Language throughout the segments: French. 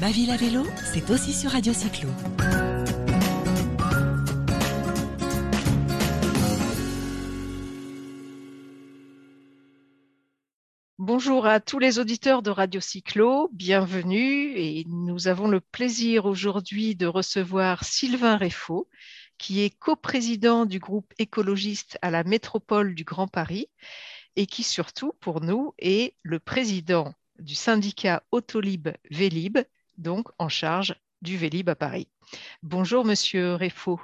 Ma ville à vélo, c'est aussi sur Radio Cyclo. Bonjour à tous les auditeurs de Radio Cyclo, bienvenue et nous avons le plaisir aujourd'hui de recevoir Sylvain Réfaud, qui est coprésident du groupe écologiste à la métropole du Grand Paris et qui surtout pour nous est le président du syndicat Autolib Vélib, donc en charge du Vélib à Paris. Bonjour Monsieur Réfaud.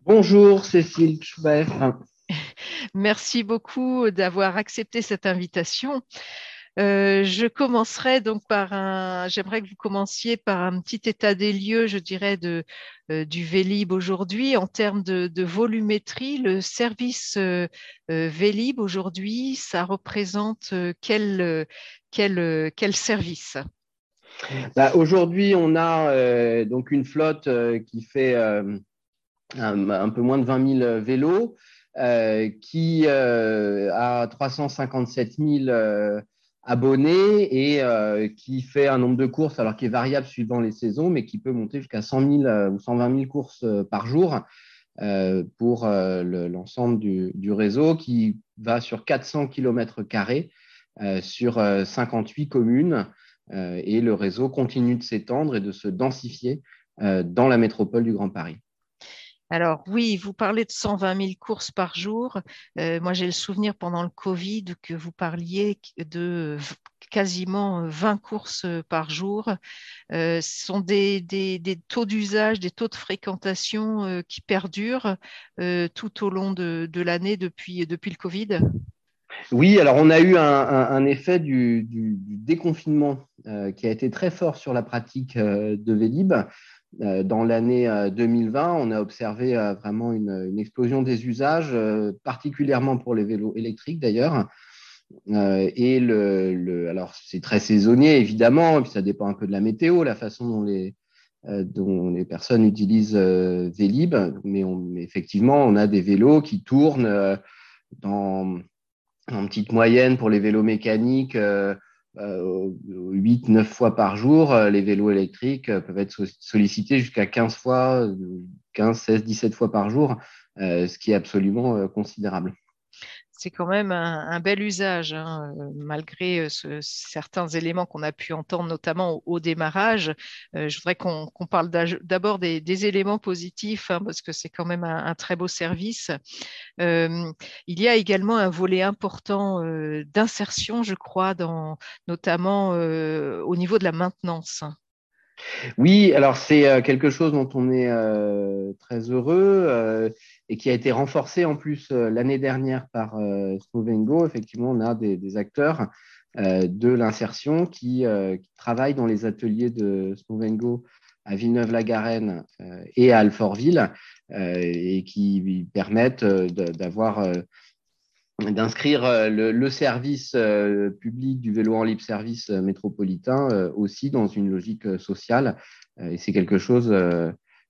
Bonjour Cécile Schubert. Merci beaucoup d'avoir accepté cette invitation. Euh, je commencerai donc par un. J'aimerais que vous commenciez par un petit état des lieux, je dirais, de, euh, du Vélib aujourd'hui en termes de, volumétrie. Le service euh, Vélib aujourd'hui, ça représente quel, quel, quel service? Bah, Aujourd'hui, on a donc une flotte qui fait un, un, peu moins de 20 000 vélos. qui a 357 000 abonné et euh, qui fait un nombre de courses, alors qui est variable suivant les saisons, mais qui peut monter jusqu'à 100 000 euh, ou 120 000 courses euh, par jour pour l'ensemble du, réseau, qui va sur 400 km sur 58 communes. Et le réseau continue de s'étendre et de se densifier dans la métropole du Grand Paris. Alors oui, vous parlez de 120 000 courses par jour. Euh, moi, j'ai le souvenir pendant le Covid que vous parliez de quasiment 20 courses par jour. Euh, ce sont des, taux d'usage, des taux de fréquentation euh, qui perdurent tout au long de, l'année depuis, depuis le Covid. Oui, alors on a eu un, effet du, déconfinement qui a été très fort sur la pratique de Vélib. Euh, dans l'année 2020, euh, on a observé euh, vraiment une, explosion des usages, particulièrement pour les vélos électriques d'ailleurs. et le, alors c'est très saisonnier évidemment, et puis ça dépend un peu de la météo, la façon dont les personnes utilisent Vélib, mais, effectivement, on a des vélos qui tournent dans, en petite moyenne pour les vélos mécaniques 8-9 euh, fois par jour, euh, les vélos électriques euh, peuvent être sollicités jusqu'à 15 fois, 15, 16, 17 fois par jour, ce qui est absolument considérable c'est quand même un, bel usage, hein, malgré certains éléments qu'on a pu entendre, notamment au, démarrage. je voudrais qu'on parle d'abord des, éléments positifs, hein, parce que c'est quand même un, très beau service. il y a également un volet important d'insertion, je crois, notamment au niveau de la maintenance. Oui, alors c'est quelque chose dont on est très heureux et qui a été renforcé en plus euh, l'année dernière par euh, Smovengo. Effectivement, on a des, acteurs euh, de l'insertion qui, travaillent dans les ateliers de Smovengo à Villeneuve-la-Garenne et à Alfortville et qui permettent d'avoir d'inscrire le, service public du vélo en libre service métropolitain aussi dans une logique sociale. et c'est quelque chose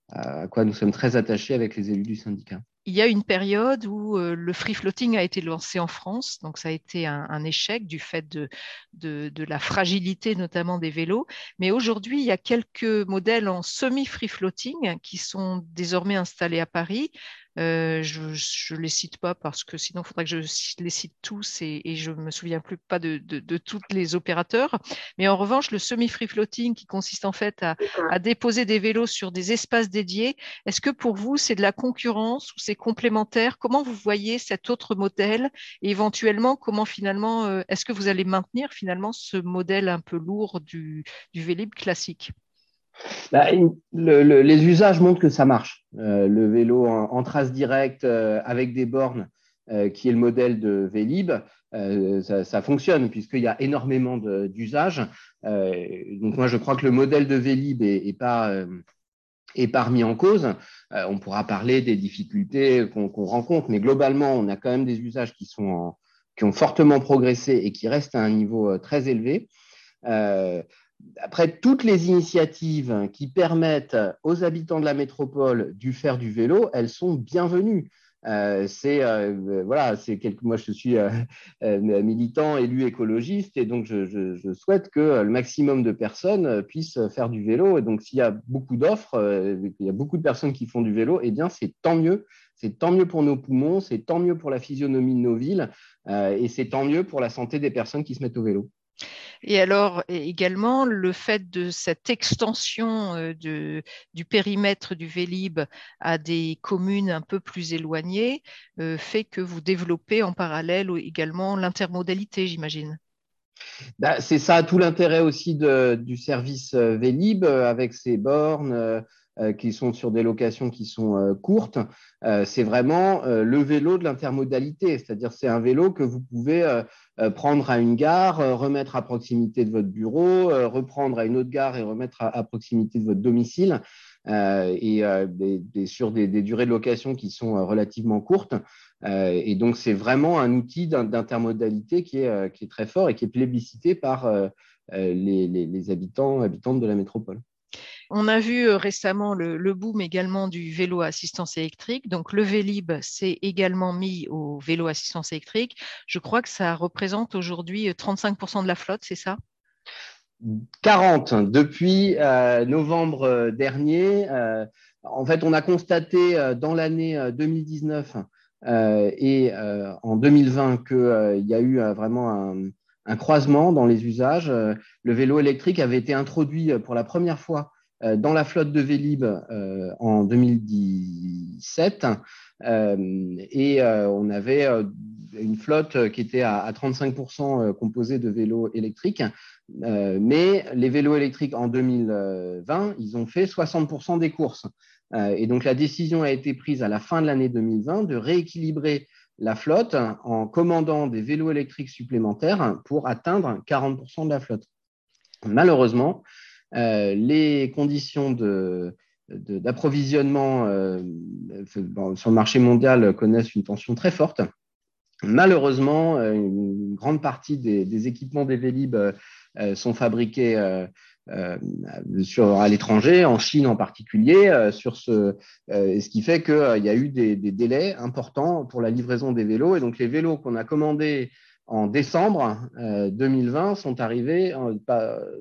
à quoi nous sommes très attachés avec les élus du syndicat. Il y a une période où euh, le free floating a été lancé en France, donc ça a été un, échec du fait de, de, la fragilité notamment des vélos. Mais aujourd'hui, il y a quelques modèles en semi-free floating qui sont désormais installés à Paris. Euh, je ne les cite pas parce que sinon il faudrait que je les cite tous et, je ne me souviens plus pas de, de, tous les opérateurs. Mais en revanche, le semi-free floating qui consiste en fait à, à, déposer des vélos sur des espaces dédiés, est-ce que pour vous c'est de la concurrence ou c'est complémentaire? Comment vous voyez cet autre modèle? Et éventuellement comment finalement euh, est-ce que vous allez maintenir finalement ce modèle un peu lourd du, du Vélib classique? Bah, les usages montrent que ça marche. Euh, le vélo en, trace directe euh, avec des bornes, euh, qui est le modèle de Vélib, ça, fonctionne puisqu'il y a énormément d'usages. donc moi, je crois que le modèle de Vélib est, pas est en cause. on pourra parler des difficultés qu'on rencontre, mais globalement, on a quand même des usages qui sont qui ont fortement progressé et qui restent à un niveau très élevé après toutes les initiatives qui permettent aux habitants de la métropole de faire du vélo, elles sont bienvenues. c'est voilà, c'est moi je suis militant, élu écologiste et donc je, souhaite que le maximum de personnes puissent faire du vélo. Et donc s'il y a beaucoup d'offres, il y a beaucoup de personnes qui font du vélo, eh bien c'est tant mieux. C'est tant mieux pour nos poumons, c'est tant mieux pour la physionomie de nos villes et c'est tant mieux pour la santé des personnes qui se mettent au vélo. Et alors également le fait de cette extension euh, du périmètre du Vélib à des communes un peu plus éloignées euh, fait que vous développez en parallèle également l'intermodalité, j'imagine. Bah, c'est ça tout l'intérêt aussi du service euh, Vélib avec ses bornes. Qui sont sur des locations qui sont courtes, c'est vraiment le vélo de l'intermodalité, c'est-à-dire c'est un vélo que vous pouvez euh, prendre à une gare, euh, remettre à proximité de votre bureau, euh, reprendre à une autre gare et remettre à, proximité de votre domicile. et sur des, durées de location qui sont relativement courtes. et donc, c'est vraiment un outil d'intermodalité qui est, qui est, très fort et qui est plébiscité par les, les habitants, habitantes de la métropole. On a vu euh, récemment le, boom également du vélo à assistance électrique. Donc le Vélib s'est également mis au vélo assistance électrique. Je crois que ça représente aujourd'hui 35% euh, de la flotte, c'est ça? 40 depuis euh, novembre dernier. en fait, on a constaté dans l'année 2019 et en 2020 qu'il y a eu vraiment un, croisement dans les usages. le vélo électrique avait été introduit pour la première fois dans la flotte de Vélib euh, en 2017. Euh, et on avait une flotte qui était à, 35% composée de vélos électriques. mais les vélos électriques en 2020, ils ont fait 60% des courses. et donc la décision a été prise à la fin de l'année 2020 de rééquilibrer la flotte en commandant des vélos électriques supplémentaires pour atteindre 40% de la flotte. Malheureusement, euh, les conditions d'approvisionnement euh, sur le marché mondial connaissent une tension très forte. Malheureusement, euh, une grande partie des, équipements des Vélib sont fabriqués à l'étranger, en Chine en particulier, sur ce, qui fait qu'il y a eu des, délais importants pour la livraison des vélos. Et donc les vélos qu'on a commandés en décembre 2020 euh, sont arrivés,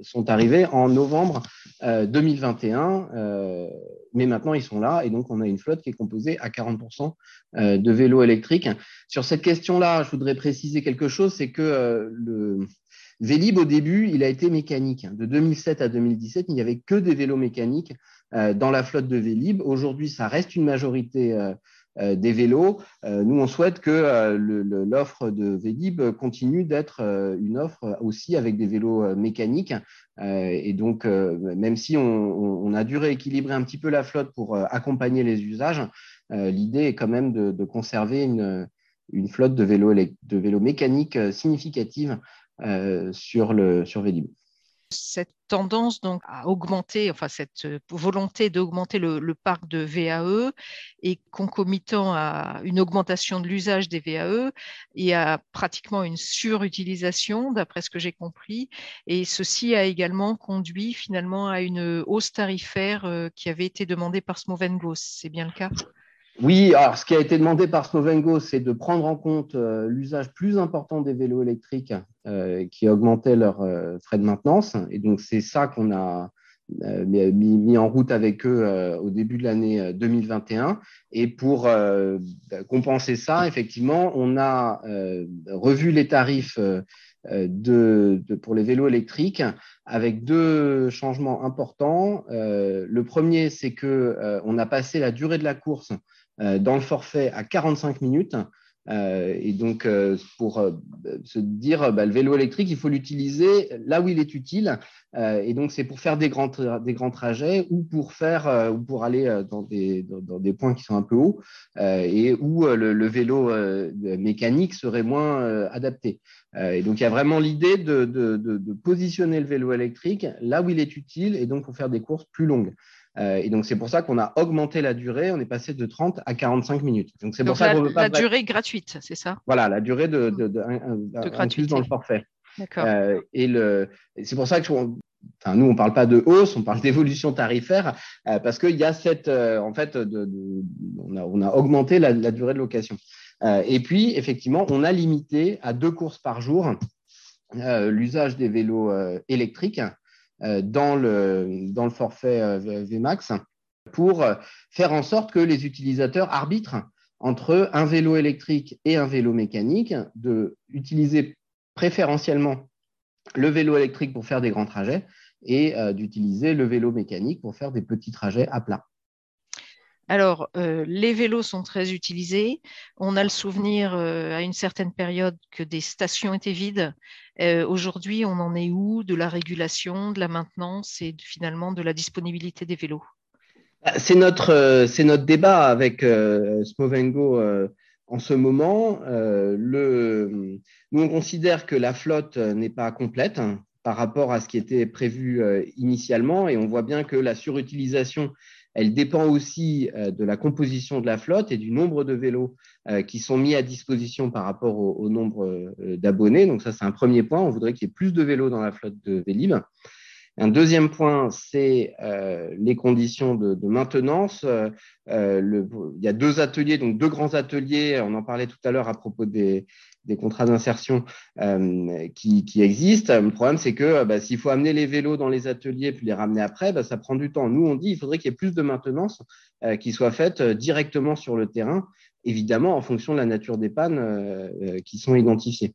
sont arrivés en novembre 2021, euh, euh, mais maintenant ils sont là et donc on a une flotte qui est composée à 40% de vélos électriques. Sur cette question-là, je voudrais préciser quelque chose, c'est que le Vélib au début, il a été mécanique. De 2007 à 2017, il n'y avait que des vélos mécaniques dans la flotte de Vélib. Aujourd'hui, ça reste une majorité des vélos. Euh, nous, on souhaite que euh, l'offre de Vélib continue d'être une offre aussi avec des vélos mécaniques. et donc, même si on, a dû rééquilibrer un petit peu la flotte pour accompagner les usages, l'idée est quand même de, conserver une, flotte de vélos, de vélos mécaniques significative sur, le, sur Vélib cette tendance donc à augmenter, enfin cette euh, volonté d'augmenter le, parc de VAE est concomitant à une augmentation de l'usage des VAE et à pratiquement une surutilisation, d'après ce que j'ai compris. Et ceci a également conduit finalement à une hausse tarifaire euh, qui avait été demandée par Smovengo. C'est bien le cas? Oui, alors ce qui a été demandé par Snovengo, c'est de prendre en compte euh, l'usage plus important des vélos électriques euh, qui augmentait leurs euh, frais de maintenance. Et donc, c'est ça qu'on a mis, en route avec eux au début de l'année 2021. Et pour compenser ça, effectivement, on a revu les tarifs de, pour les vélos électriques avec deux changements importants. le premier, c'est que on a passé la durée de la course euh, dans le forfait à 45 minutes. Euh, et donc, euh, pour se dire, bah, le vélo électrique, il faut l'utiliser là où il est utile. et donc, c'est pour faire des grands, trajets ou pour faire ou pour aller dans des, dans, des points qui sont un peu hauts et où le, vélo mécanique serait moins adapté. et donc, il y a vraiment l'idée de, positionner le vélo électrique là où il est utile et donc pour faire des courses plus longues. Euh, et donc, c'est pour ça qu'on a augmenté la durée. On est passé de 30 à 45 minutes. Donc, c'est pour ça qu'on veut pas. La durée gratuite, c'est ça? Voilà, la durée de, de, de, de, dans le forfait. D'accord. Euh, et le, c'est pour ça que enfin, nous, on ne parle pas de hausse, on parle d'évolution tarifaire parce qu'il y a cette, en fait, de, on, a, on, a, augmenté la, la durée de location. et puis, effectivement, on a limité à deux courses par jour l'usage des vélos électriques dans, le, dans le forfait VMAX pour faire en sorte que les utilisateurs arbitrent entre un vélo électrique et un vélo mécanique, de utiliser préférentiellement le vélo électrique pour faire des grands trajets et euh, d'utiliser le vélo mécanique pour faire des petits trajets à plat. Alors, euh, les vélos sont très utilisés. On a le souvenir euh, à une certaine période que des stations étaient vides. Aujourd'hui, on en est où de la régulation, de la maintenance et finalement de la disponibilité des vélos? Bah, c'est notre, euh, débat avec euh, Smovengo euh, en ce moment. nous, on considère que la flotte n'est pas complète hein, par rapport à ce qui était prévu initialement et on voit bien que la surutilisation, elle dépend aussi de la composition de la flotte et du nombre de vélos qui sont mis à disposition par rapport au, nombre d'abonnés. Donc ça, c'est un premier point. On voudrait qu'il y ait plus de vélos dans la flotte de Vélib. Un deuxième point, c'est euh, les conditions de, maintenance. Euh, il y a deux ateliers, donc deux grands ateliers, on en parlait tout à l'heure à propos des, des contrats d'insertion euh, qui, existent. Le problème, c'est que bah, s'il faut amener les vélos dans les ateliers puis les ramener après, bah, ça prend du temps. Nous, on dit qu'il faudrait qu'il y ait plus de maintenance qui soit faite directement sur le terrain, évidemment en fonction de la nature des pannes qui sont identifiées.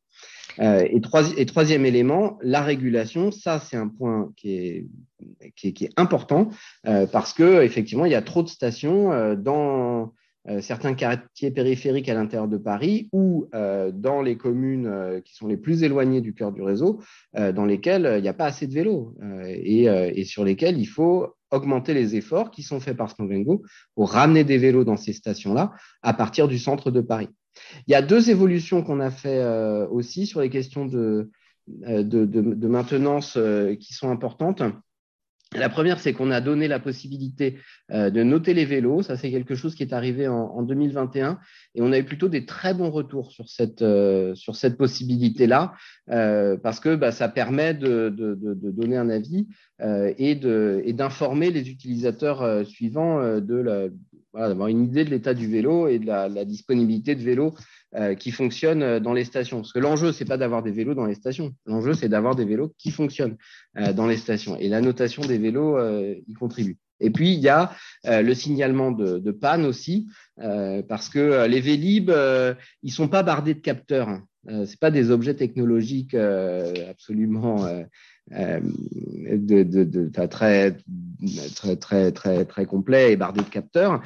Euh, et, troisième élément, la régulation, ça c'est un point qui est, qui est, important euh, parce que effectivement il y a trop de stations euh, dans certains quartiers périphériques à l'intérieur de Paris ou dans les communes qui sont les plus éloignées du cœur du réseau, dans lesquelles il n'y a pas assez de vélos et, sur lesquels il faut augmenter les efforts qui sont faits par Snovengo pour ramener des vélos dans ces stations-là à partir du centre de Paris. Il y a deux évolutions qu'on a fait euh, aussi sur les questions de, euh, maintenance euh, qui sont importantes. La première, c'est qu'on a donné la possibilité de noter les vélos. Ça, c'est quelque chose qui est arrivé en, 2021 et on a eu plutôt des très bons retours sur cette, sur cette possibilité-là parce que bah, ça permet de, donner un avis et d'informer les utilisateurs suivants de la, d'avoir une idée de l'état du vélo et de la, disponibilité de vélos euh, qui fonctionnent euh, dans les stations. Parce que l'enjeu, c'est pas d'avoir des vélos dans les stations. L'enjeu, c'est d'avoir des vélos qui fonctionnent euh, dans les stations. Et la notation des vélos y contribue. Et puis, il y a le signalement de, panne aussi, parce que les Vélib, ils sont pas bardés de capteurs. Hein. c'est pas des objets technologiques absolument de, de, très, très, très, très, très complet et bardé de capteurs.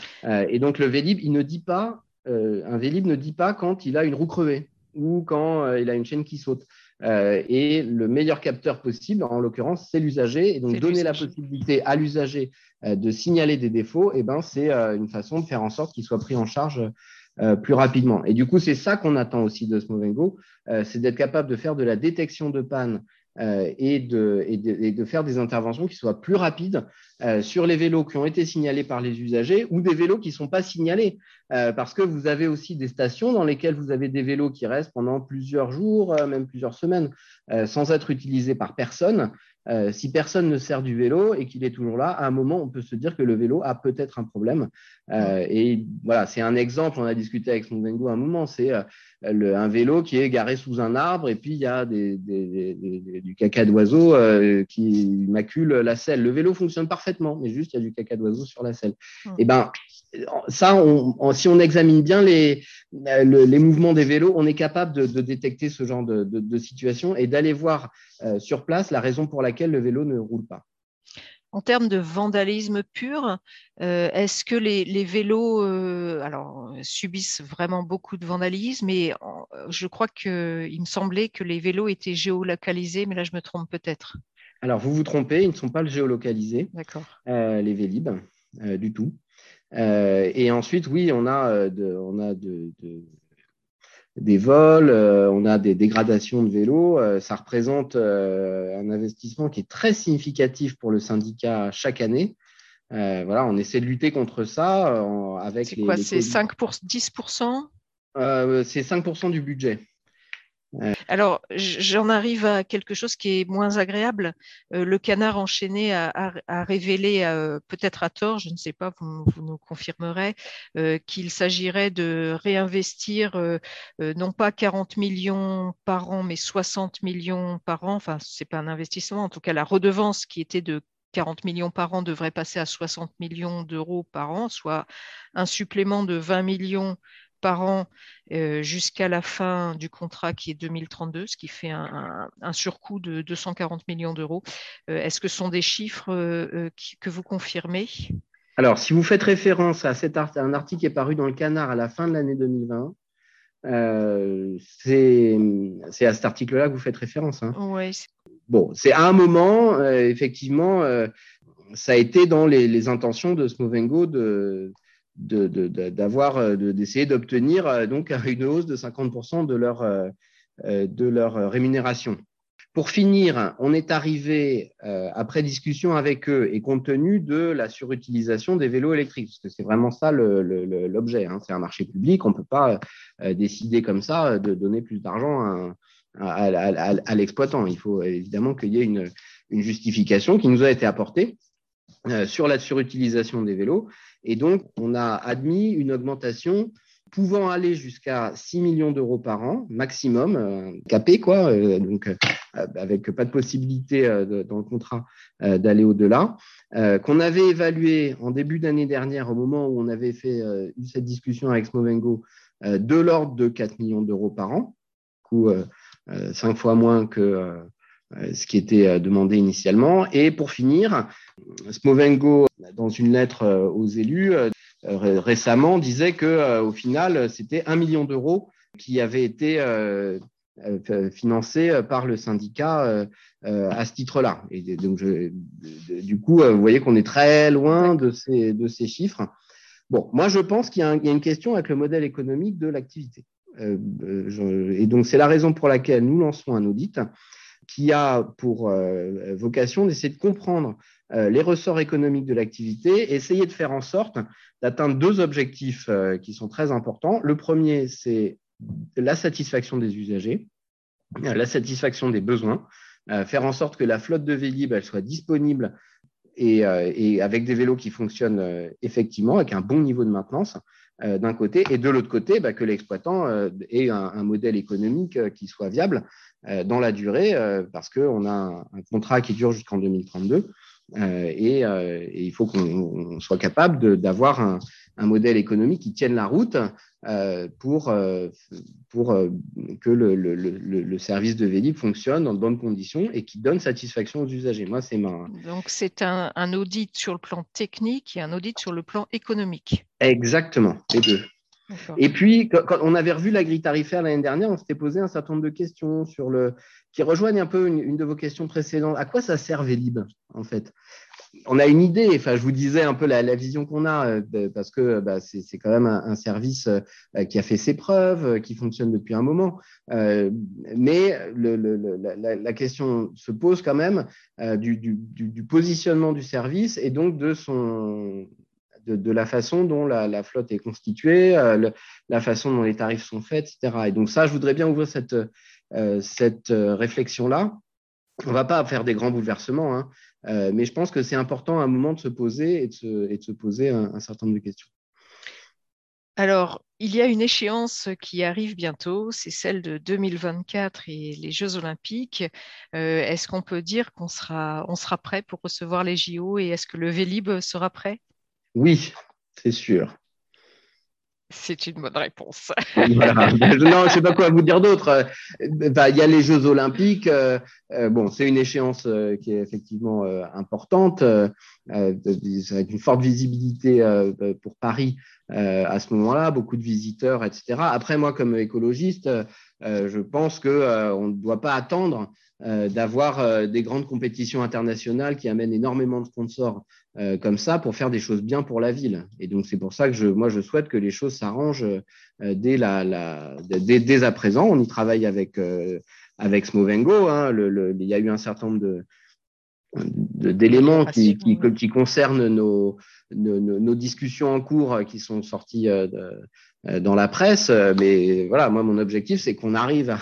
et donc, le Vélib, il ne dit pas euh, un Vélib ne dit pas quand il a une roue crevée ou quand euh, il a une chaîne qui saute. Euh, et le meilleur capteur possible, en l'occurrence, c'est l'usager. Et donc, donner la possibilité à l'usager de signaler des défauts, et eh ben, c'est une façon de faire en sorte qu'il soit pris en charge plus rapidement. Et du coup, c'est ça qu'on attend aussi de Smovengo, c'est d'être capable de faire de la détection de panne euh, et, de, faire des interventions qui soient plus rapides euh, sur les vélos qui ont été signalés par les usagers ou des vélos qui ne sont pas signalés. Euh, parce que vous avez aussi des stations dans lesquelles vous avez des vélos qui restent pendant plusieurs jours, même plusieurs semaines, sans être utilisés par personne. Si personne ne sert du vélo et qu'il est toujours là, à un moment, on peut se dire que le vélo a peut-être un problème. et voilà, c'est un exemple. On a discuté avec Mondengo un moment. C'est un vélo qui est garé sous un arbre et puis il y a des, du caca d'oiseau euh, qui macule la selle. Le vélo fonctionne parfaitement, mais juste il y a du caca d'oiseau sur la selle. Mmh. Et eh ben ça, si on examine bien les, les mouvements des vélos, on est capable de, détecter ce genre de, situation et d'aller voir euh, sur place la raison pour laquelle le vélo ne roule pas. En termes de vandalisme pur, euh, est-ce que les, vélos euh, alors, subissent vraiment beaucoup de vandalisme Et je crois qu'il me semblait que les vélos étaient géolocalisés, mais là je me trompe peut-être. Alors vous vous trompez, ils ne sont pas géolocalisés, euh, les Vélib, du tout. Et ensuite, oui, on a, on a de, des vols, euh, on a des dégradations de vélos. Euh, ça représente euh, un investissement qui est très significatif pour le syndicat chaque année. voilà, on essaie de lutter contre ça avec C'est quoi C'est 5 pour 10% C'est 5% du budget. Alors, j'en arrive à quelque chose qui est moins agréable. Euh, le canard enchaîné a, révélé, euh, peut-être à tort, je ne sais pas, vous, nous confirmerez, euh, qu'il s'agirait de réinvestir non pas 40 millions par an, mais 60 millions par an. Enfin, ce n'est pas un investissement, en tout cas, la redevance qui était de 40 millions par an devrait passer à 60 millions d'euros par an, soit un supplément de 20 millions par an euh, jusqu'à la fin du contrat qui est 2032, ce qui fait un, surcoût de 240 millions d'euros. Euh, est-ce que ce sont des chiffres euh, que vous confirmez? Alors, si vous faites référence à cet un article qui est paru dans le Canard à la fin de l'année 2020, c'est à cet article-là que vous faites référence. Hein. Bon, c'est à un moment, effectivement, ça a été dans les, les intentions de Smovengo de, d'avoir euh, d'essayer d'obtenir euh, donc une hausse de 50% de leur euh, de leur rémunération. Pour finir, on est arrivé après discussion avec eux et compte tenu de la surutilisation des vélos électriques, parce que c'est vraiment ça l'objet. Hein. c'est un marché public, on ne peut pas décider comme ça de donner plus d'argent à, l'exploitant. Il faut évidemment qu'il y ait une, une, justification qui nous a été apportée sur la surutilisation des vélos. Et donc, on a admis une augmentation pouvant aller jusqu'à 6 millions d'euros par an, maximum, euh, capé, quoi, euh, donc euh, avec pas de possibilité dans le contrat d'aller au-delà, qu'on avait évalué en début d'année dernière, au moment où on avait fait cette discussion avec Smovengo, de l'ordre de 4 millions d'euros par an, coup cinq fois moins que ce qui était demandé initialement. Et pour finir, Smovengo, dans une lettre euh, aux élus, euh, récemment disait que euh, au final, c'était un million d'euros qui avait été financé par le syndicat à ce titre-là. Et donc, du coup, vous voyez qu'on est très loin de ces chiffres. Bon, moi, je pense qu'il y, a une question avec le modèle économique de l'activité. et donc, c'est la raison pour laquelle nous lançons un audit qui a pour vocation d'essayer de comprendre euh, les ressorts économiques de l'activité, essayer de faire en sorte d'atteindre deux objectifs euh, qui sont très importants. Le premier, c'est la satisfaction des usagers, euh, la satisfaction des besoins, faire en sorte que la flotte de Vélib soit disponible et, avec des vélos qui fonctionnent effectivement, avec un bon niveau de maintenance d'un côté, et de l'autre côté, bah, que l'exploitant ait un, modèle économique qui soit viable dans la durée, parce qu'on a un, contrat qui dure jusqu'en 2032. Euh, euh, et, il faut qu'on soit capable d'avoir un, modèle économique qui tienne la route euh, pour, pour que le, le, service de Vélib fonctionne dans de bonnes conditions et qui donne satisfaction aux usagers. Moi, c'est ma. Donc, c'est un, un, audit sur le plan technique et un audit sur le plan économique. Exactement, les deux. Et puis, quand on avait revu la grille tarifaire l'année dernière, on s'était posé un certain nombre de questions sur le, qui rejoignent un peu une, de vos questions précédentes. À quoi ça sert Vélib, en fait? On a une idée, enfin, je vous disais un peu la, vision qu'on a, euh, parce que bah, c'est quand même un, service euh, qui a fait ses preuves, euh, qui fonctionne depuis un moment. mais la, question se pose quand même du, positionnement du service et donc de la façon dont la, flotte est constituée, la façon dont les tarifs sont faits, etc. Et donc ça, je voudrais bien ouvrir cette, réflexion-là. On ne va pas faire des grands bouleversements, hein, mais je pense que c'est important à un moment de se poser et de se, poser un, certain nombre de questions. Alors, il y a une échéance qui arrive bientôt, c'est celle de 2024 et les Jeux olympiques. est-ce qu'on peut dire qu'on sera, on sera prêt pour recevoir les JO et est-ce que le Vélib sera prêt? Oui, c'est sûr. C'est une bonne réponse. non, je ne sais pas quoi vous dire d'autre. Il y a les Jeux Olympiques. Euh, euh, bon, c'est une échéance euh, qui est effectivement importante, avec une forte visibilité pour Paris à ce moment-là, beaucoup de visiteurs, etc. Après, moi, comme écologiste, je pense qu'on ne doit pas attendre d'avoir des grandes compétitions internationales qui amènent énormément de sponsors euh, comme ça pour faire des choses bien pour la ville. Et donc, c'est pour ça que je, moi, je souhaite que les choses s'arrangent euh, dès, la, la, dès, dès, à présent. On y travaille avec, euh, avec Smovengo. Hein. Le, le, il y a eu un certain nombre de d'éléments qui, qui, qui, concernent nos, nos, nos, discussions en cours qui sont sortis de, dans la presse. Mais voilà, moi, mon objectif, c'est qu'on arrive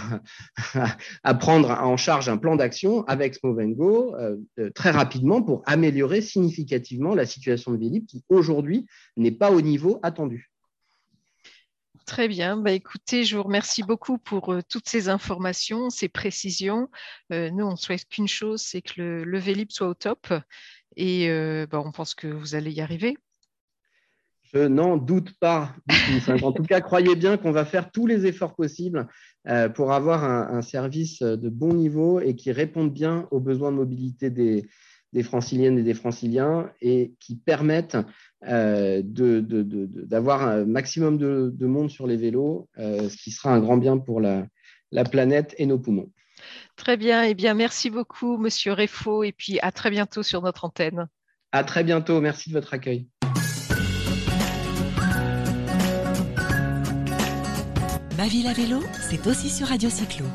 à, prendre en charge un plan d'action avec Smovengo très rapidement pour améliorer significativement la situation de Vélib qui aujourd'hui n'est pas au niveau attendu. Très bien. Bah, écoutez, je vous remercie beaucoup pour euh, toutes ces informations, ces précisions. Euh, nous, on ne souhaite qu'une chose, c'est que le, le, Vélib soit au top. Et euh, bah, on pense que vous allez y arriver. Je n'en doute pas. en tout cas, croyez bien qu'on va faire tous les efforts possibles pour avoir un, service de bon niveau et qui réponde bien aux besoins de mobilité des, des franciliennes et des franciliens et qui permettent euh, d'avoir un maximum de, monde sur les vélos, euh, ce qui sera un grand bien pour la, planète et nos poumons. Très bien. et eh bien, merci beaucoup, Monsieur Réfo, et puis à très bientôt sur notre antenne. À très bientôt. Merci de votre accueil. Ma ville à vélo, c'est aussi sur Radio Cyclo.